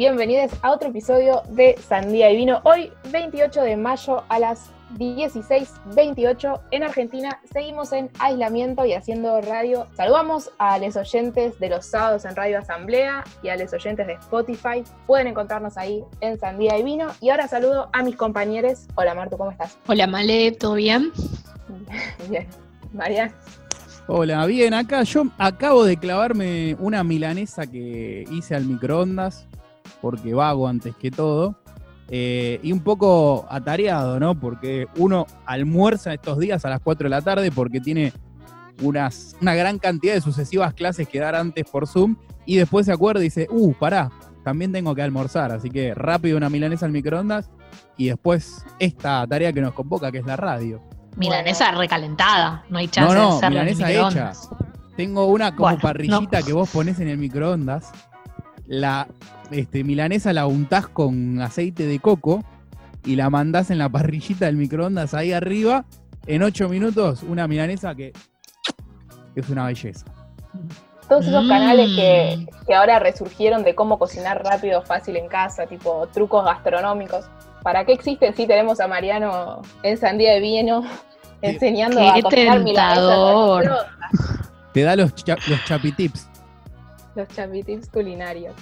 Bienvenidas, bienvenidos, a otro episodio de Sandía y Vino. Hoy, 28 de mayo a las 16.28 en Argentina. Seguimos en aislamiento y haciendo radio. Saludamos a los oyentes de los sábados en Radio Asamblea y a los oyentes de Spotify. Pueden encontrarnos ahí en Sandía y Vino. Y ahora saludo a mis compañeros. Hola Martu, ¿cómo estás? Hola Male, ¿todo bien? Bien. María. Hola, bien, acá yo acabo de clavarme una milanesa que hice al microondas, porque vago antes que todo, eh, y un poco atareado, ¿no? Porque uno almuerza estos días a las 4 de la tarde porque tiene unas, una gran cantidad de sucesivas clases que dar antes por Zoom, y después se acuerda y dice, uh, pará, también tengo que almorzar, así que rápido una milanesa al microondas, y después esta tarea que nos convoca, que es la radio. Milanesa recalentada, no hay chance no, no, de hacerla en el milanesa hecha. Tengo una como Bueno, parrillita que vos pones en el microondas. La este, milanesa la untás con aceite de coco y la mandás en la parrillita del microondas ahí arriba. En ocho minutos, una milanesa que es una belleza. Todos esos Mm. canales que, que ahora resurgieron de cómo cocinar rápido, fácil en casa, tipo trucos gastronómicos. ¿Para qué existen si tenemos a Mariano en Sandía de Vino enseñando Qué a cocinar milanesas? Te da los, cha- los chapitips. Los chapitips culinarios.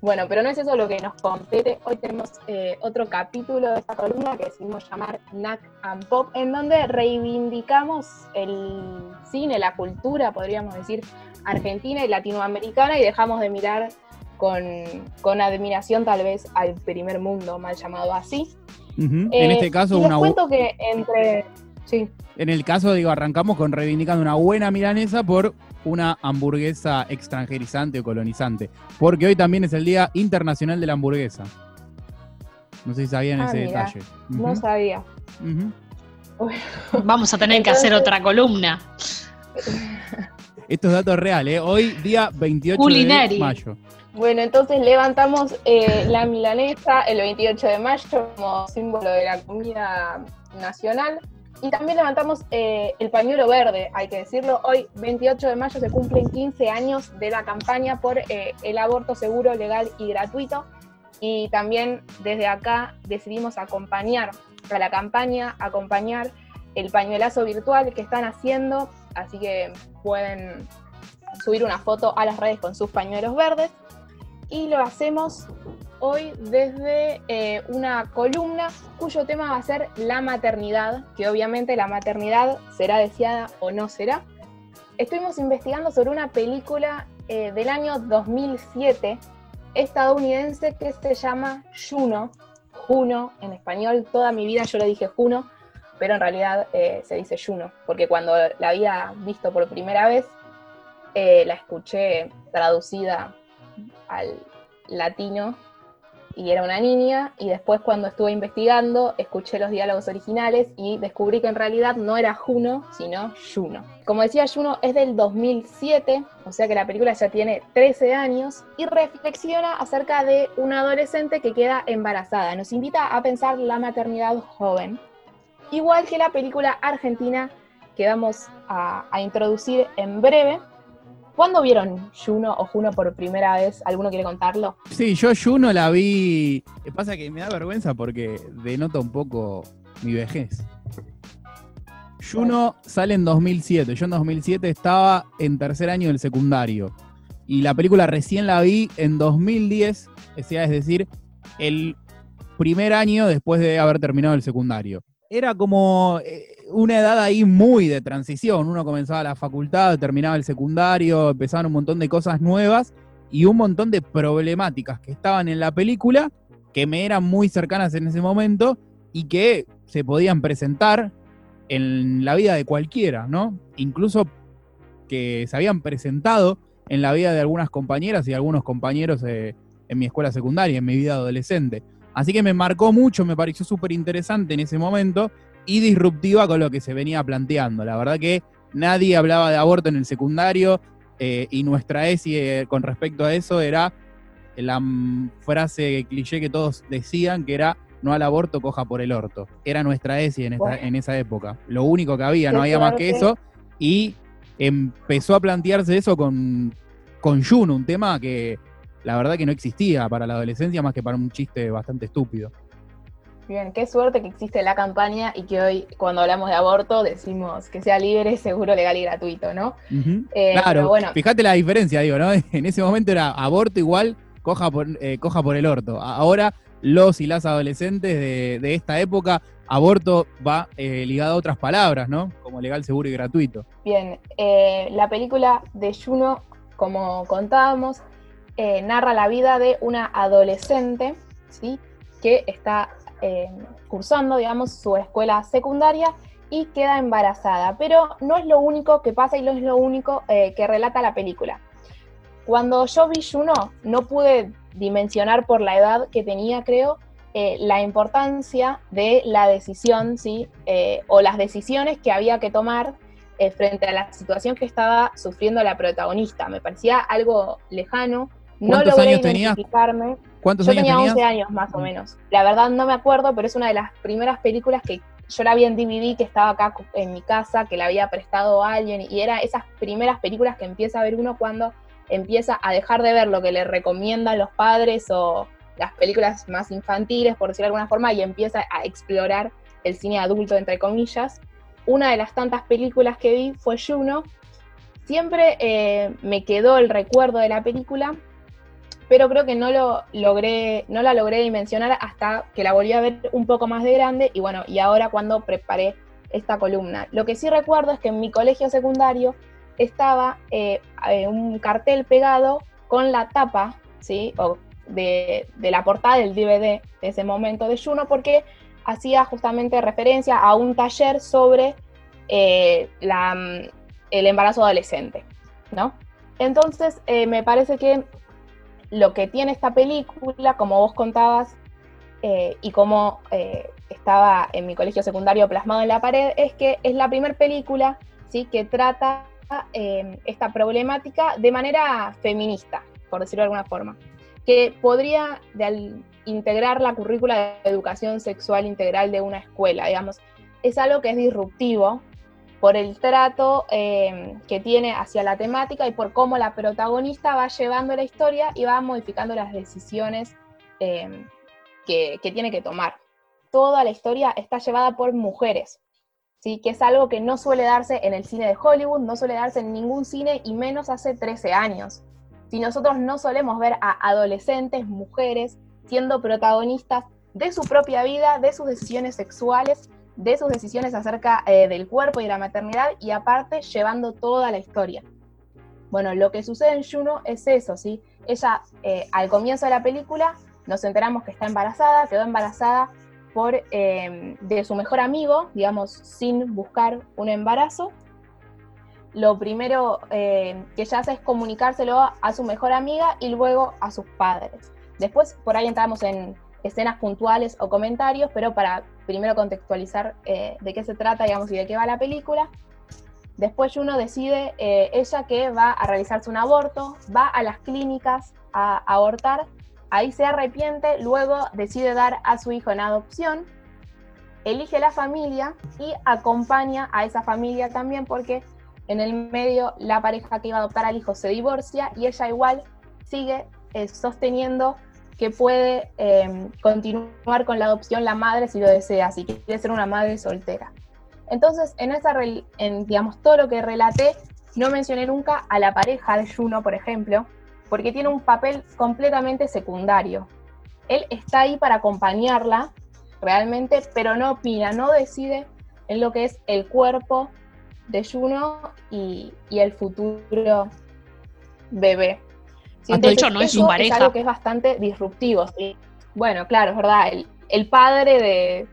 Bueno, pero no es eso lo que nos compete. Hoy tenemos eh, otro capítulo de esta columna que decidimos llamar Knack and Pop, en donde reivindicamos el cine, la cultura, podríamos decir, argentina y latinoamericana y dejamos de mirar con, con admiración tal vez al primer mundo, mal llamado así. Ujú. en Eh, este caso, y les una cuento que entre... Sí, en el caso, digo, arrancamos con reivindicando una buena milanesa por una hamburguesa extranjerizante o colonizante. Porque hoy también es el Día Internacional de la Hamburguesa. No sé si sabían Ah, ese mira, detalle. no sabía. Vamos a tener que hacer otra columna. Esto es dato real, ¿eh? Hoy, día 28 de Culinario. mayo. Bueno, entonces levantamos eh, la milanesa el 28 de mayo como símbolo de la comida nacional. Y también levantamos eh, el pañuelo verde, hay que decirlo. Hoy, 28 de mayo, se cumplen 15 años de la campaña por eh, el aborto seguro, legal y gratuito. Y también desde acá decidimos acompañar a la campaña, acompañar el pañuelazo virtual que están haciendo. Así que pueden subir una foto a las redes con sus pañuelos verdes y lo hacemos hoy desde eh, una columna cuyo tema va a ser la maternidad, que obviamente la maternidad será deseada o no será. Estuvimos investigando sobre una película eh, del año 2007 estadounidense que se llama Juno, Juno en español, toda mi vida yo le dije Juno, pero en realidad eh, se dice Juno, porque cuando la había visto por primera vez, la escuché traducida al latino y era una niña y después cuando estuve investigando escuché los diálogos originales y descubrí que en realidad no era Juno, sino Juno. Como decía Juno es del 2007, o sea que la película ya tiene 13 años y reflexiona acerca de una adolescente que queda embarazada. Nos invita a pensar la maternidad joven, igual que la película argentina que vamos a, a introducir en breve. ¿Cuándo vieron Juno o Juno por primera vez? ¿Alguno quiere contarlo? Sí, yo Juno la vi. Pasa que me da vergüenza porque denota un poco mi vejez. Juno sale en 2007. Yo en 2007 estaba en tercer año del secundario. Y la película recién la vi en 2010, o sea, es decir, el primer año después de haber terminado el secundario. Era como eh, una edad ahí muy de transición. Uno comenzaba la facultad, terminaba el secundario, empezaban un montón de cosas nuevas y un montón de problemáticas que estaban en la película que me eran muy cercanas en ese momento y que se podían presentar en la vida de cualquiera, ¿no? Incluso que se habían presentado en la vida de algunas compañeras y algunos compañeros eh, en mi escuela secundaria, en mi vida adolescente. Así que me marcó mucho, me pareció súper interesante en ese momento y disruptiva con lo que se venía planteando. La verdad que nadie hablaba de aborto en el secundario eh, y nuestra ESI eh, con respecto a eso era la frase cliché que todos decían que era no al aborto, coja por el orto. Era nuestra ESI en, esta, Bueno. en esa época. Lo único que había, no había más que eso. Y empezó a plantearse eso con, con Juno, un tema que la verdad que no existía para la adolescencia más que para un chiste bastante estúpido. Bien, qué suerte que existe la campaña y que hoy, cuando hablamos de aborto, decimos que sea libre, seguro, legal y gratuito, ¿no? Eh, claro, bueno. fíjate la diferencia, digo, ¿no? En ese momento era aborto igual, coja por, eh, coja por el orto. Ahora, los y las adolescentes de, esta época, aborto va eh, ligado a otras palabras, ¿no? Como legal, seguro y gratuito. Bien, la película de Juno, como contábamos, narra la vida de una adolescente, ¿sí? Que está eh, cursando, digamos, su escuela secundaria y queda embarazada. Pero no es lo único que pasa y no es lo único eh, que relata la película. Cuando yo vi Juno, no pude dimensionar por la edad que tenía, creo, eh, la importancia de la decisión, ¿sí? o las decisiones que había que tomar frente a la situación que estaba sufriendo la protagonista. Me parecía algo lejano, no logré identificarme. ¿Cuántos yo años tenía 11 años más o menos. La verdad no me acuerdo, pero es una de las primeras películas que yo la vi en DVD, que estaba acá en mi casa, que la había prestado a alguien, y era esas primeras películas que empieza a ver uno cuando empieza a dejar de ver lo que le recomiendan los padres o las películas más infantiles, por decirlo de alguna forma, y empieza a explorar el cine adulto, entre comillas. Una de las tantas películas que vi fue Juno. Siempre eh, me quedó el recuerdo de la película pero creo que no lo logré, no la logré dimensionar hasta que la volví a ver un poco más de grande y bueno, y ahora cuando preparé esta columna. Lo que sí recuerdo es que en mi colegio secundario estaba eh, eh, un cartel pegado con la tapa, ¿sí? O de, la portada del DVD de ese momento de Juno, porque hacía justamente referencia a un taller sobre eh, el embarazo adolescente, ¿no? Entonces, me parece que lo que tiene esta película, como vos contabas, eh, y como eh, estaba en mi colegio secundario plasmado en la pared, es que es la primera película ¿sí? que trata eh, esta problemática de manera feminista, por decirlo de alguna forma, que podría integrar la currícula de educación sexual integral de una escuela, digamos, es algo que es disruptivo por el trato eh, que tiene hacia la temática y por cómo la protagonista va llevando la historia y va modificando las decisiones eh, que, tiene que tomar. Toda la historia está llevada por mujeres, ¿sí? que es algo que no suele darse en el cine de Hollywood, no suele darse en ningún cine y menos hace 13 años. Si nosotros no solemos ver a adolescentes, mujeres, siendo protagonistas de su propia vida, de sus decisiones sexuales, de sus decisiones acerca eh, del cuerpo y de la maternidad y aparte llevando toda la historia. Bueno, lo que sucede en Juno es eso, ¿sí? Ella eh, al comienzo de la película nos enteramos que está embarazada, quedó embarazada por, eh, de su mejor amigo, digamos, sin buscar un embarazo. Lo primero que ella hace es comunicárselo a su mejor amiga y luego a sus padres. Después por ahí entramos en escenas puntuales o comentarios, pero para primero contextualizar eh, de qué se trata, digamos, y de qué va la película. Después uno decide, eh, ella que va a realizarse un aborto, va a las clínicas a abortar, ahí se arrepiente, luego decide dar a su hijo en adopción, elige la familia y acompaña a esa familia también porque en el medio la pareja que iba a adoptar al hijo se divorcia y ella igual sigue eh, sosteniendo que puede em, continuar con la adopción la madre si lo desea, si quiere ser una madre soltera. Entonces, en, esa, en digamos, todo lo que relaté, no mencioné nunca a la pareja de Juno, por ejemplo, porque tiene un papel completamente secundario. Él está ahí para acompañarla realmente, pero no opina, no decide en lo que es el cuerpo de Juno y, y el futuro bebé. Ah, de hecho, no es su pareja. Es algo que es bastante disruptivo. ¿sí? Bueno, claro, es verdad. El, padre de,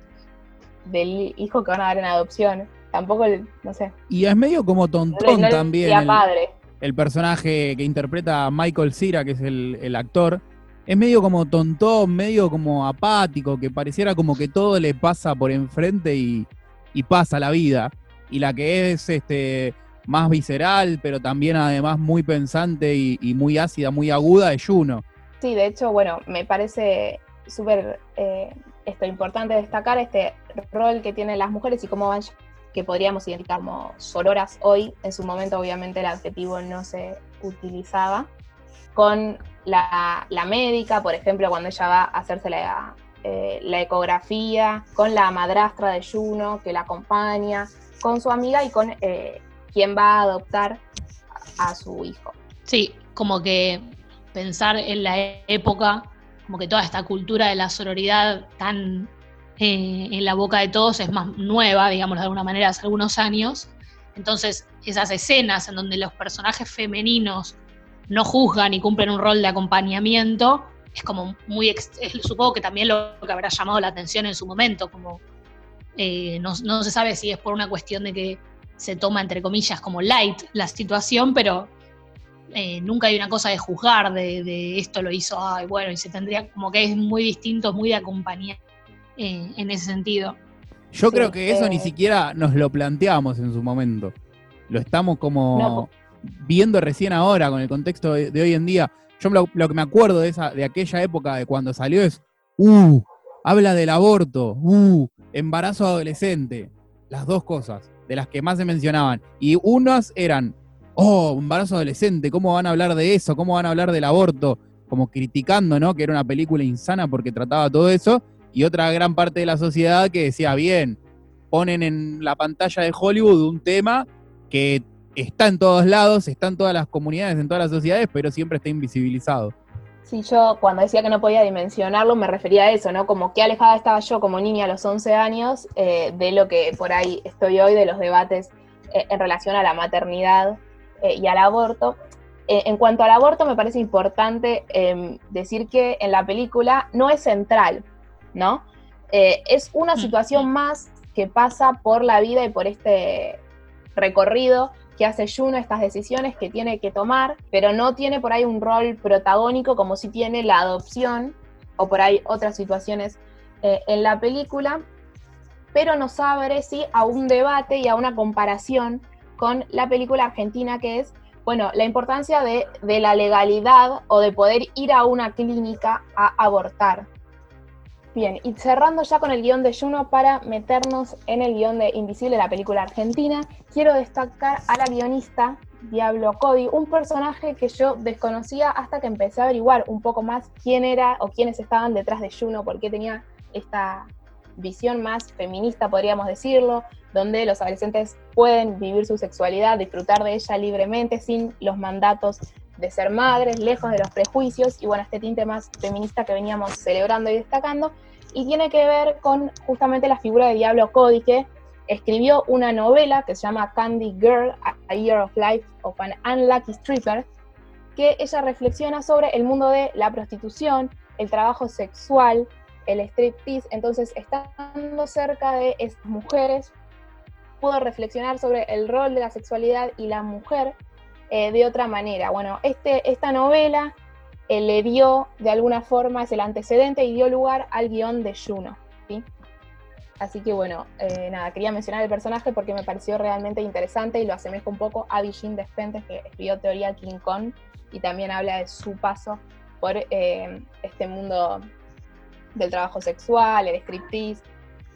del hijo que van a dar en adopción. Tampoco, el, no sé. Y es medio como tontón también. El, padre. el personaje que interpreta a Michael Cera, que es el, actor. Es medio como tontón, medio como apático, que pareciera como que todo le pasa por enfrente y, y pasa la vida. Y la que es este más visceral, pero también además muy pensante y, muy ácida, muy aguda, de Juno. Sí, de hecho, bueno, me parece súper eh, esto importante destacar este rol que tienen las mujeres y cómo van, que podríamos identificar como sororas hoy. En su momento, obviamente, el adjetivo no se utilizaba. con la, médica, por ejemplo, cuando ella va a hacerse la, eh, la ecografía, con la madrastra de Juno que la acompaña, con su amiga y con eh, quien va a adoptar a su hijo. Sí, como que pensar en la época, como que toda esta cultura de la sororidad tan eh, en la boca de todos es más nueva, digamos de alguna manera, hace algunos años. Entonces, esas escenas en donde los personajes femeninos no juzgan y cumplen un rol de acompañamiento, es como muy, supongo que también lo que habrá llamado la atención en su momento, como eh, no, se sabe si es por una cuestión de que se toma, entre comillas, como light la situación, pero eh, nunca hay una cosa de juzgar, de, esto lo hizo, ay, bueno, y se tendría, como que es muy distinto, muy de acompañar eh, en ese sentido. Yo creo que eso ni siquiera nos lo planteamos en su momento. Lo estamos como viendo recién ahora con el contexto de hoy en día yo lo, que me acuerdo de, esa, de aquella época, de cuando salió, es, uh, habla del aborto, uh, embarazo adolescente. Las dos cosas, de las que más se mencionaban. Y unas eran, oh, embarazo adolescente, ¿cómo van a hablar de eso? ¿Cómo van a hablar del aborto? Como criticando, ¿no? Que era una película insana porque trataba todo eso. Y otra gran parte de la sociedad que decía, bien, ponen en la pantalla de Hollywood un tema que está en todos lados, está en todas las comunidades, en todas las sociedades, pero siempre está invisibilizado. Sí, yo cuando decía que no podía dimensionarlo me refería a eso, ¿no? Como qué alejada estaba yo como niña a los 11 años eh, de lo que por ahí estoy hoy, de los debates eh, en relación a la maternidad eh, y al aborto. en cuanto al aborto, me parece importante em, decir que en la película no es central, ¿no? es una mm, situación más que pasa por la vida y por este recorrido que hace Juno estas decisiones que tiene que tomar, pero no tiene por ahí un rol protagónico como si tiene la adopción o por ahí otras situaciones eh, en la película, pero nos abre sí a un debate y a una comparación con la película argentina que es, bueno, la importancia de, de la legalidad o de poder ir a una clínica a abortar. Bien, y cerrando ya con el guion de Juno para meternos en el guion de Invisible, la película argentina, quiero destacar a la guionista Diablo Cody, un personaje que yo desconocía hasta que empecé a averiguar un poco más quién era o quiénes estaban detrás de Juno, porque tenía esta visión más feminista, podríamos decirlo, donde los adolescentes pueden vivir su sexualidad, disfrutar de ella libremente, sin los mandatos de ser madres, lejos de los prejuicios, y bueno, este tinte más feminista que veníamos celebrando y destacando, y tiene que ver con justamente la figura de Diablo Cody, que escribió una novela que se llama Candy Girl, A Year of Life of an Unlucky Stripper, que ella reflexiona sobre el mundo de la prostitución, el trabajo sexual, el striptease, entonces estando cerca de estas mujeres, pudo reflexionar sobre el rol de la sexualidad y la mujer eh, de otra manera. Bueno, este, esta novela eh, le dio, de alguna forma, es el antecedente y dio lugar al guion de Juno. ¿sí? Así que bueno, eh, nada, quería mencionar el personaje porque me pareció realmente interesante y lo asemejo un poco a Virgin Despentes, que escribió Teoría King Kong y también habla de su paso por este mundo del trabajo sexual, el striptease.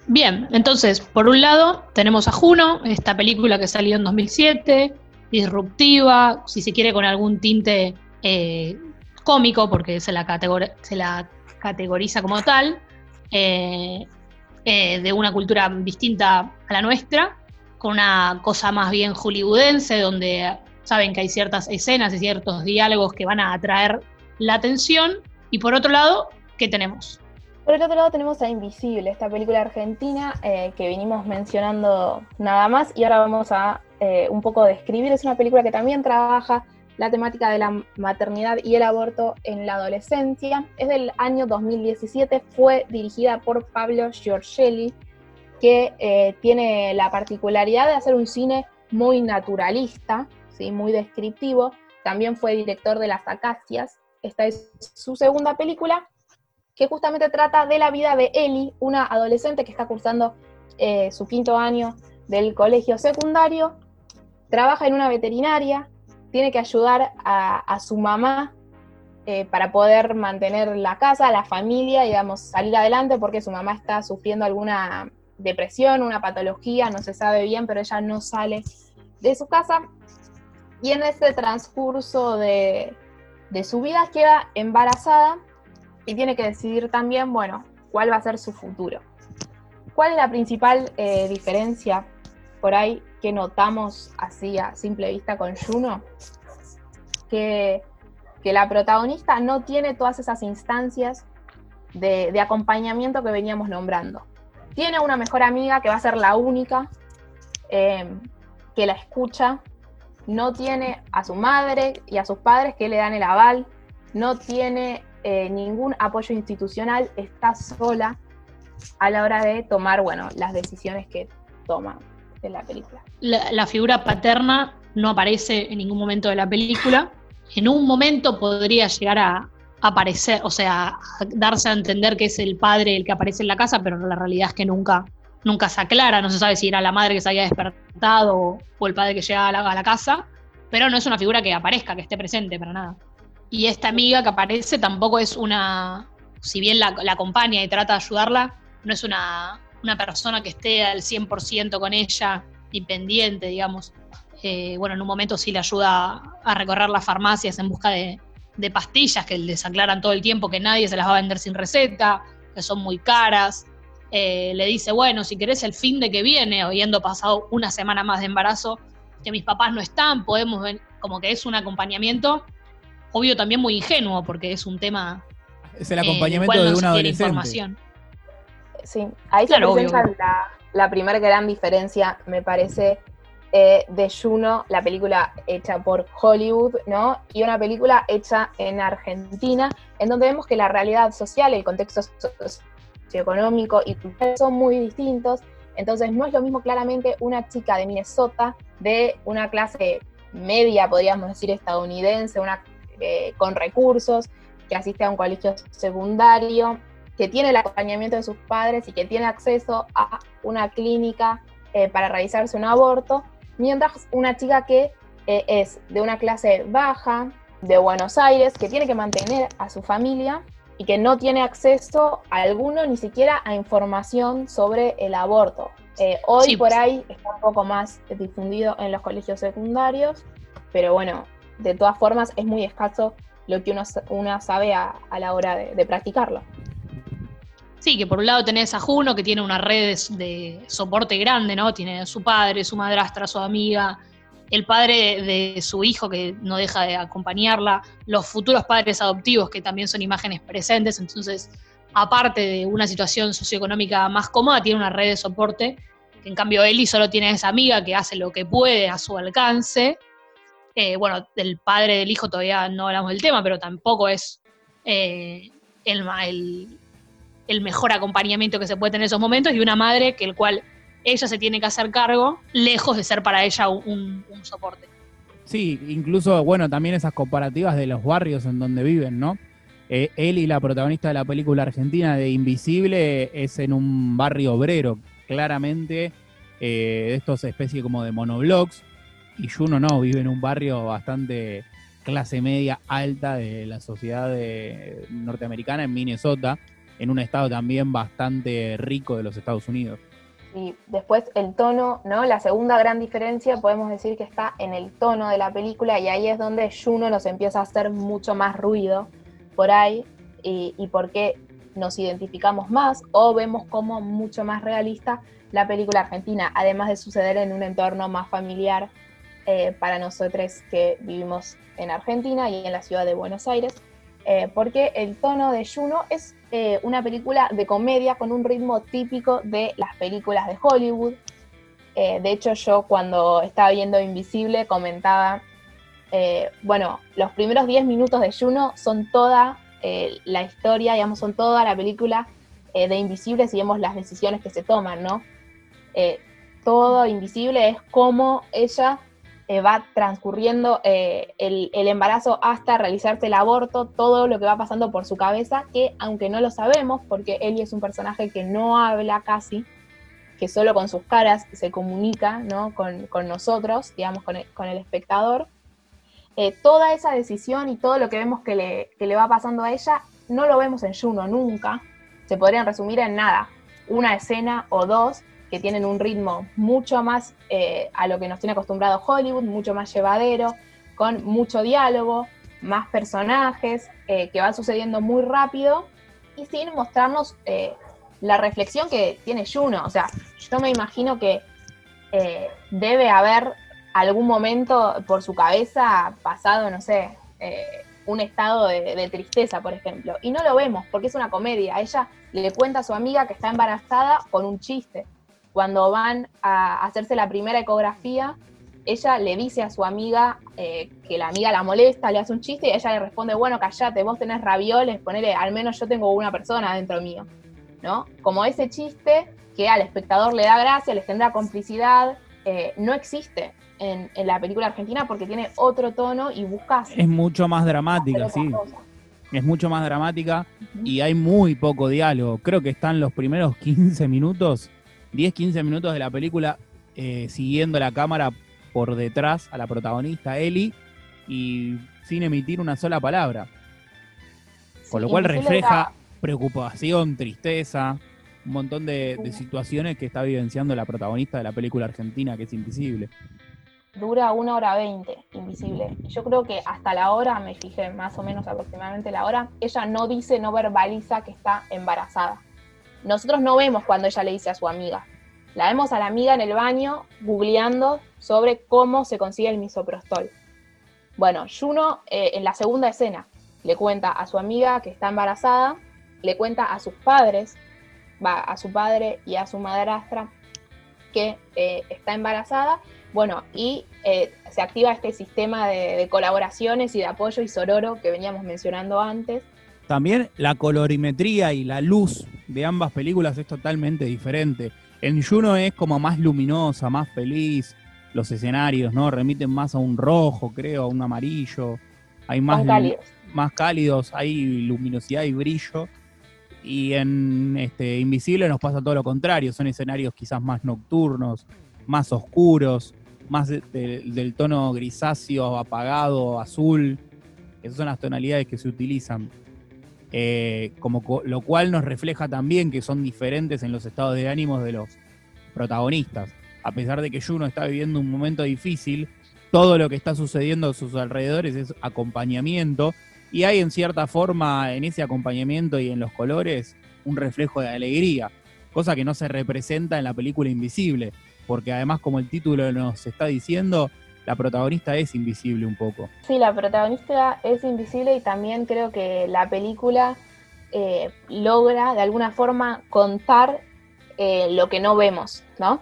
Bien, entonces, por un lado, tenemos a Juno, esta película que salió en 2007, disruptiva, si se quiere con algún tinte eh, cómico, porque se la, categoriza como tal, eh, eh, de una cultura distinta a la nuestra, con una cosa más bien hollywoodense, donde saben que hay ciertas escenas y ciertos diálogos que van a atraer la atención. Y por otro lado, ¿qué tenemos? Por el otro lado tenemos a Invisible, esta película argentina que vinimos mencionando nada más y ahora vamos a eh, un poco describir. Es una película que también trabaja la temática de la maternidad y el aborto en la adolescencia. Es del año 2017, fue dirigida por Pablo Giorgelli, que eh, tiene la particularidad de hacer un cine muy naturalista, ¿sí? muy descriptivo. También fue director de Las Acacias. Esta es su segunda película, que justamente trata de la vida de Ellie, una adolescente que está cursando eh, su quinto año del colegio secundario trabaja en una veterinaria, tiene que ayudar a, su mamá eh, para poder mantener la casa, la familia, digamos, salir adelante porque su mamá está sufriendo alguna depresión, una patología, no se sabe bien, pero ella no sale de su casa. Y en ese transcurso de, su vida, queda embarazada y tiene que decidir también, bueno, cuál va a ser su futuro. ¿Cuál es la principal eh, diferencia por ahí que notamos así a simple vista con Juno? Que, que la protagonista no tiene todas esas instancias de, acompañamiento que veníamos nombrando. Tiene una mejor amiga que va a ser la única eh, que la escucha, no tiene a su madre y a sus padres que le dan el aval, no tiene eh, ningún apoyo institucional, está sola a la hora de tomar, bueno, las decisiones que toma la película. La, figura paterna no aparece en ningún momento de la película. En un momento podría llegar a, aparecer, o sea, darse a entender que es el padre el que aparece en la casa, pero la realidad es que nunca, nunca se aclara, no se sabe si era la madre que se había despertado o, el padre que llega a la, casa, pero no es una figura que aparezca, que esté presente para nada. Y esta amiga que aparece tampoco es una, si bien la, acompaña y trata de ayudarla, no es una, persona que esté al 100% con ella y pendiente, digamos. Eh, bueno, en un momento sí le ayuda a recorrer las farmacias en busca de, de pastillas que les aclaran todo el tiempo que nadie se las va a vender sin receta, que son muy caras. Eh, le dice, bueno, si querés el fin de que viene, habiendo pasado una semana más de embarazo, que mis papás no están, podemos ver, como que es un acompañamiento, obvio también muy ingenuo, porque es un tema... Es el acompañamiento de una adolescente. Información. Sí, ahí se presenta la, la primera gran diferencia, me parece, eh, de Juno, la película hecha por Hollywood, ¿no? Y una película hecha en Argentina, en donde vemos que la realidad social, el contexto socioeconómico y cultural son muy distintos. Entonces no es lo mismo claramente una chica de Minnesota de una clase media, podríamos decir, estadounidense, una eh, con recursos, que asiste a un colegio secundario, que tiene el acompañamiento de sus padres y que tiene acceso a una clínica eh, para realizarse un aborto, mientras una chica que eh, es de una clase baja, de Buenos Aires, que tiene que mantener a su familia y que no tiene acceso a alguno, ni siquiera a información sobre el aborto. Eh, hoy por ahí está un poco más difundido en los colegios secundarios, pero bueno, de todas formas es muy escaso lo que uno, sabe a, la hora de, practicarlo. Sí, que por un lado tenés a Juno, que tiene una red de, soporte grande, ¿no? Tiene a su padre, su madrastra, su amiga, el padre de su hijo que no deja de acompañarla, los futuros padres adoptivos que también son imágenes presentes, entonces aparte de una situación socioeconómica más cómoda, tiene una red de soporte, en cambio Eli solo tiene esa amiga que hace lo que puede a su alcance. Eh, bueno, del padre del hijo todavía no hablamos del tema, pero tampoco es eh, el, el, mejor acompañamiento que se puede tener en esos momentos, y una madre que el cual ella se tiene que hacer cargo, lejos de ser para ella un, soporte. Sí, incluso, bueno, también esas comparativas de los barrios en donde viven, ¿no? Eh, él y la protagonista de la película argentina de Invisible es en un barrio obrero, claramente, eh, de estos especies como de monoblocks, y Juno no, vive en un barrio bastante clase media alta de la sociedad norteamericana en Minnesota, en un estado también bastante rico de los Estados Unidos. Y después el tono, ¿no? La segunda gran diferencia podemos decir que está en el tono de la película y ahí es donde Juno nos empieza a hacer mucho más ruido por ahí y, y por qué nos identificamos más o vemos como mucho más realista la película argentina, además de suceder en un entorno más familiar eh, para nosotros que vivimos en Argentina y en la ciudad de Buenos Aires, eh, porque el tono de Juno es eh, una película de comedia con un ritmo típico de las películas de Hollywood. Eh, de hecho, yo cuando estaba viendo Invisible comentaba, bueno, los primeros 10 minutos de Juno son toda la historia, digamos, son toda la película de Invisible si vemos las decisiones que se toman, ¿no? todo Invisible es como ella eh, va transcurriendo eh, el, embarazo hasta realizarse el aborto, todo lo que va pasando por su cabeza, que aunque no lo sabemos, porque Ellie es un personaje que no habla casi, que solo con sus caras se comunica ¿no? con, nosotros, digamos, con el, espectador, eh, toda esa decisión y todo lo que vemos que le va pasando a ella, no lo vemos en Juno nunca, se podrían resumir en nada, una escena o dos, que tienen un ritmo mucho más eh, a lo que nos tiene acostumbrado Hollywood, mucho más llevadero, con mucho diálogo, más personajes, eh, que va sucediendo muy rápido y sin mostrarnos eh, la reflexión que tiene Juno. O sea, yo me imagino que eh, debe haber algún momento por su cabeza pasado, no sé, un estado de, tristeza, por ejemplo. Y no lo vemos porque es una comedia. Ella le cuenta a su amiga que está embarazada con un chiste. Cuando van a hacerse la primera ecografía, ella le dice a su amiga eh, que la amiga la molesta, le hace un chiste y ella le responde, bueno, callate, vos tenés ravioles, ponele, al menos yo tengo una persona dentro mío, ¿no? Como ese chiste que al espectador le da gracia, le genera complicidad, eh, no existe en, la película argentina porque tiene otro tono y buscas... Es mucho más dramática, sí. Es mucho más dramática y hay muy poco diálogo. Creo que están los primeros 15 minutos, 10, 15 minutos de la película eh, siguiendo la cámara por detrás a la protagonista, Ellie, y sin emitir una sola palabra. Con lo cual refleja preocupación, tristeza, un montón de, situaciones que está vivenciando la protagonista de la película argentina, que es Invisible. Dura una hora veinte, Invisible. Yo creo que hasta la hora, me fijé más o menos aproximadamente la hora, ella no dice, no verbaliza que está embarazada. Nosotros no vemos cuando ella le dice a su amiga, la vemos a la amiga en el baño googleando sobre cómo se consigue el misoprostol. Bueno, Juno eh, en la segunda escena le cuenta a su amiga que está embarazada, le cuenta a sus padres, va a su padre y a su madrastra que eh, está embarazada, bueno, y eh, se activa este sistema de, de, colaboraciones y de apoyo y sororo que veníamos mencionando antes. También la colorimetría y la luz de ambas películas es totalmente diferente. En Juno es como más luminosa, más feliz. Los escenarios, ¿no? Remiten más a un rojo, creo, a un amarillo. Hay más, cálidos. más cálidos, hay luminosidad y brillo. Y en este, Invisible nos pasa todo lo contrario. Son escenarios quizás más nocturnos, más oscuros, más del tono grisáceo, apagado, azul. Esas son las tonalidades que se utilizan. Eh, como, lo cual nos refleja también que son diferentes en los estados de ánimos de los protagonistas. A pesar de que Juno está viviendo un momento difícil, todo lo que está sucediendo a sus alrededores es acompañamiento y hay en cierta forma en ese acompañamiento y en los colores un reflejo de alegría, cosa que no se representa en la película Invisible, porque además como el título nos está diciendo, la protagonista es invisible un poco. Sí, la protagonista es invisible y también creo que la película eh, logra de alguna forma contar eh, lo que no vemos, ¿no?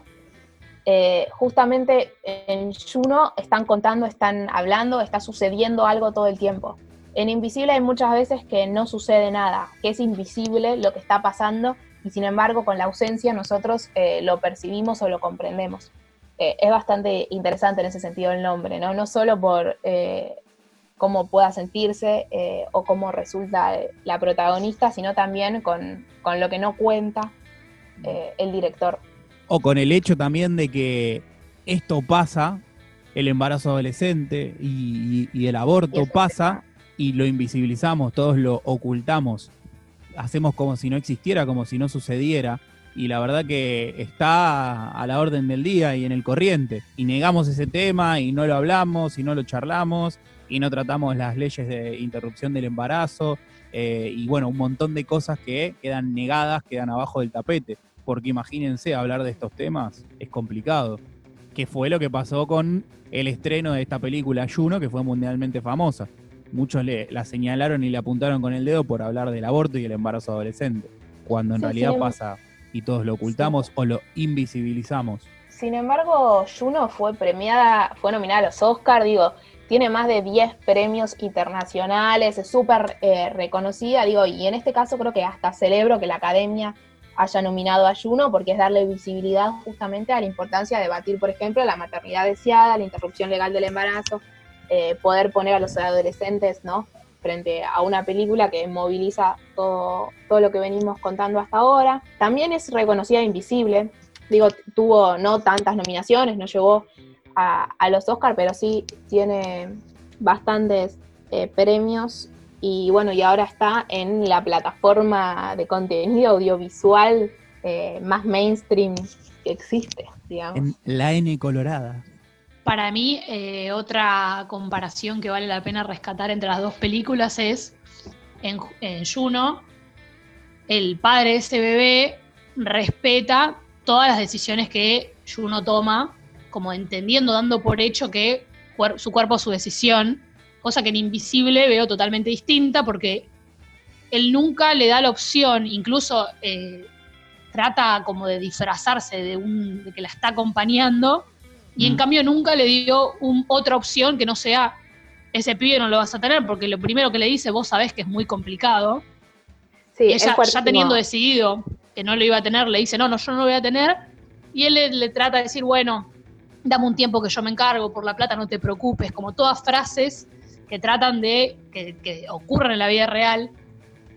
Eh, justamente en Juno están contando, están hablando, está sucediendo algo todo el tiempo. En Invisible hay muchas veces que no sucede nada, que es invisible lo que está pasando y sin embargo con la ausencia nosotros lo percibimos o lo comprendemos. Eh, es bastante interesante en ese sentido el nombre, ¿no? No solo por eh, cómo pueda sentirse eh, o cómo resulta la protagonista, sino también con, lo que no cuenta el director. O con el hecho también de que esto pasa, el embarazo adolescente y, el aborto pasa y lo invisibilizamos, todos lo ocultamos, hacemos como si no existiera, como si no sucediera y la verdad que está a la orden del día y en el corriente. Y negamos ese tema y no lo hablamos y no lo charlamos y no tratamos las leyes de interrupción del embarazo eh, y bueno, un montón de cosas que quedan negadas, quedan abajo del tapete. Porque imagínense, hablar de estos temas es complicado. Que fue lo que pasó con el estreno de esta película Juno, que fue mundialmente famosa. Muchos le, la señalaron y le apuntaron con el dedo por hablar del aborto y el embarazo adolescente, cuando en realidad pasa y todos lo ocultamos o lo invisibilizamos. Sin embargo, Juno fue premiada, fue nominada a los Oscars, digo, tiene más de 10 premios internacionales, es súper eh, reconocida, digo, y en este caso creo que hasta celebro que la academia haya nominado a Juno porque es darle visibilidad justamente a la importancia de debatir, por ejemplo, la maternidad deseada, la interrupción legal del embarazo, eh, poder poner a los adolescentes, ¿no? Frente a una película que moviliza todo, todo lo que venimos contando hasta ahora. También es reconocida Invisible, digo, tuvo no tantas nominaciones, no llegó a, los Oscars, pero sí tiene bastantes eh, premios y bueno, y ahora está en la plataforma de contenido audiovisual eh, más mainstream que existe, la N colorada. Para mí, eh, otra comparación que vale la pena rescatar entre las dos películas es en, en Juno, el padre de ese bebé respeta todas las decisiones que Juno toma, como entendiendo, dando por hecho que su cuerpo es su decisión, cosa que en Invisible veo totalmente distinta porque él nunca le da la opción, incluso eh, trata como de disfrazarse de, un, de que la está acompañando, y en Mm. cambio nunca le dio un- otra opción que no sea ese pibe no lo vas a tener, porque lo primero que le dice, vos sabés que es muy complicado. Sí, Y ella, ya teniendo decidido que no lo iba a tener, le dice, no, no, yo no lo voy a tener. Y él le, le trata de decir, bueno, dame un tiempo que yo me encargo, por la plata no te preocupes, como todas frases que tratan de, que, que ocurren en la vida real,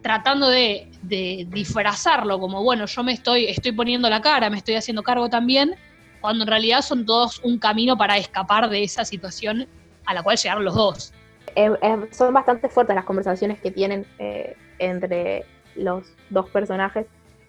tratando de, de disfrazarlo, como, bueno, yo me estoy, estoy poniendo la cara, me estoy haciendo cargo también, cuando en realidad son todos un camino para escapar de esa situación a la cual llegaron los dos. Eh, eh, son bastante fuertes las conversaciones que tienen eh, entre los dos personajes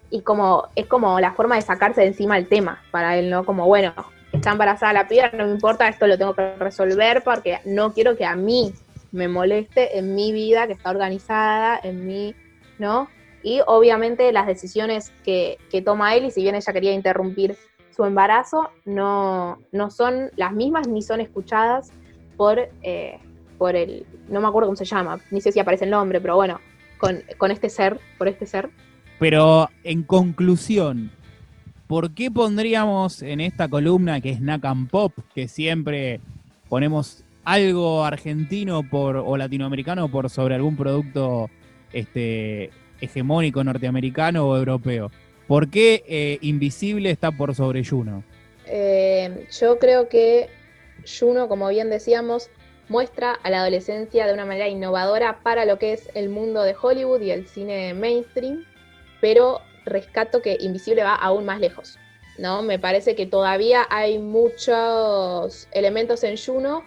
y como es como la forma de sacarse de encima el tema para él, ¿no? Como, bueno, está embarazada la piba, no me importa, esto lo tengo que resolver porque no quiero que a mí me moleste en mi vida que está organizada, en mi, ¿no? Y obviamente las decisiones que, que toma él, y si bien ella quería interrumpir su embarazo, no, no son las mismas ni son escuchadas por, eh, por el, no me acuerdo cómo se llama, ni sé si aparece el nombre, pero bueno, con, con este ser, por este ser. Pero en conclusión, ¿por qué pondríamos en esta columna que es Nakam Pop, que siempre ponemos algo argentino por, o latinoamericano por sobre algún producto este, hegemónico norteamericano o europeo? ¿Por qué eh, Invisible está por sobre Juno? Eh, yo creo que Juno, como bien decíamos, muestra a la adolescencia de una manera innovadora para lo que es el mundo de Hollywood y el cine mainstream, pero rescato que Invisible va aún más lejos. ¿no? Me parece que todavía hay muchos elementos en Juno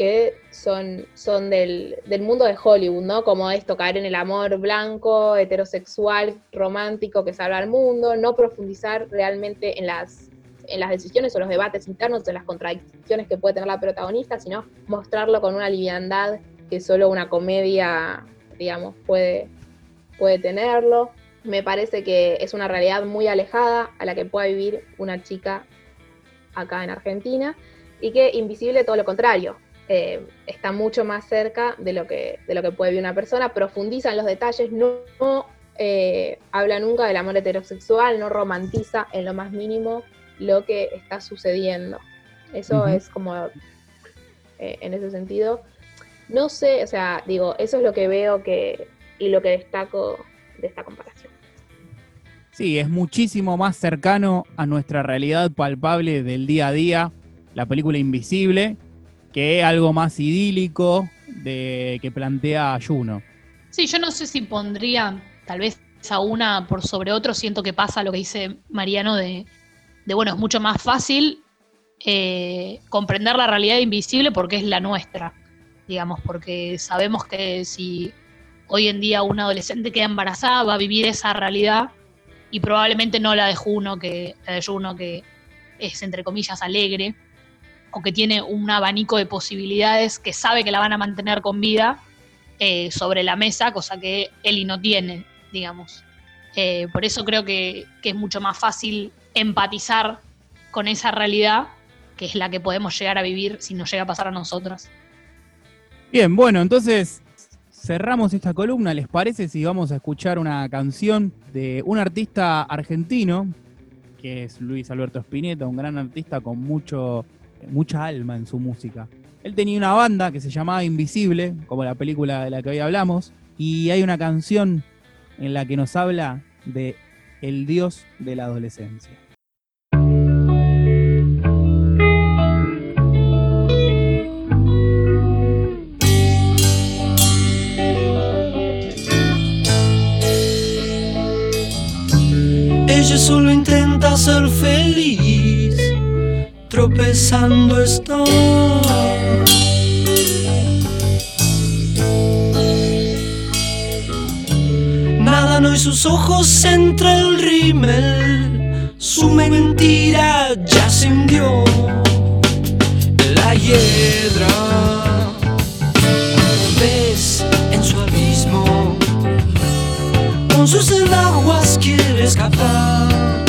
que son, son del, del mundo de Hollywood, ¿no? Como esto, caer en el amor blanco, heterosexual, romántico que salva al mundo, no profundizar realmente en las, en las decisiones o los debates internos, en las contradicciones que puede tener la protagonista, sino mostrarlo con una liviandad que solo una comedia, digamos, puede, puede tenerlo. Me parece que es una realidad muy alejada a la que pueda vivir una chica acá en Argentina y que Invisible todo lo contrario, eh, está mucho más cerca de lo, que, de lo que puede vivir una persona, profundiza en los detalles, no, no eh, habla nunca del amor heterosexual, no romantiza en lo más mínimo lo que está sucediendo. Eso es como eh, en ese sentido. No sé, o sea, digo, eso es lo que veo que y lo que destaco de esta comparación. Sí, es muchísimo más cercano a nuestra realidad palpable del día a día, la película Invisible, que algo más idílico de, que plantea Juno. Sí, yo no sé si pondría tal vez a una por sobre otro, siento que pasa lo que dice Mariano de, de bueno, es mucho más fácil eh, comprender la realidad invisible porque es la nuestra, digamos, porque sabemos que si hoy en día una adolescente queda embarazada va a vivir esa realidad y probablemente no la de Juno, que, la de Juno que es entre comillas alegre o que tiene un abanico de posibilidades que sabe que la van a mantener con vida eh, sobre la mesa, cosa que Eli no tiene, digamos. Eh, por eso creo que, que es mucho más fácil empatizar con esa realidad que es la que podemos llegar a vivir si nos llega a pasar a nosotras. Bien, bueno, entonces cerramos esta columna. ¿Les parece si vamos a escuchar una canción de un artista argentino, que es Luis Alberto Spinetta, un gran artista con mucho, mucha alma en su música? Él tenía una banda que se llamaba Invisible, como la película de la que hoy hablamos, y hay una canción en la que nos habla de el dios de la adolescencia. Ella solo intenta ser feliz, tropezando no y sus ojos entre el rímel, su mentira ya se hundió. El piedra. Ves en su abismo, con sus enaguas quiere escapar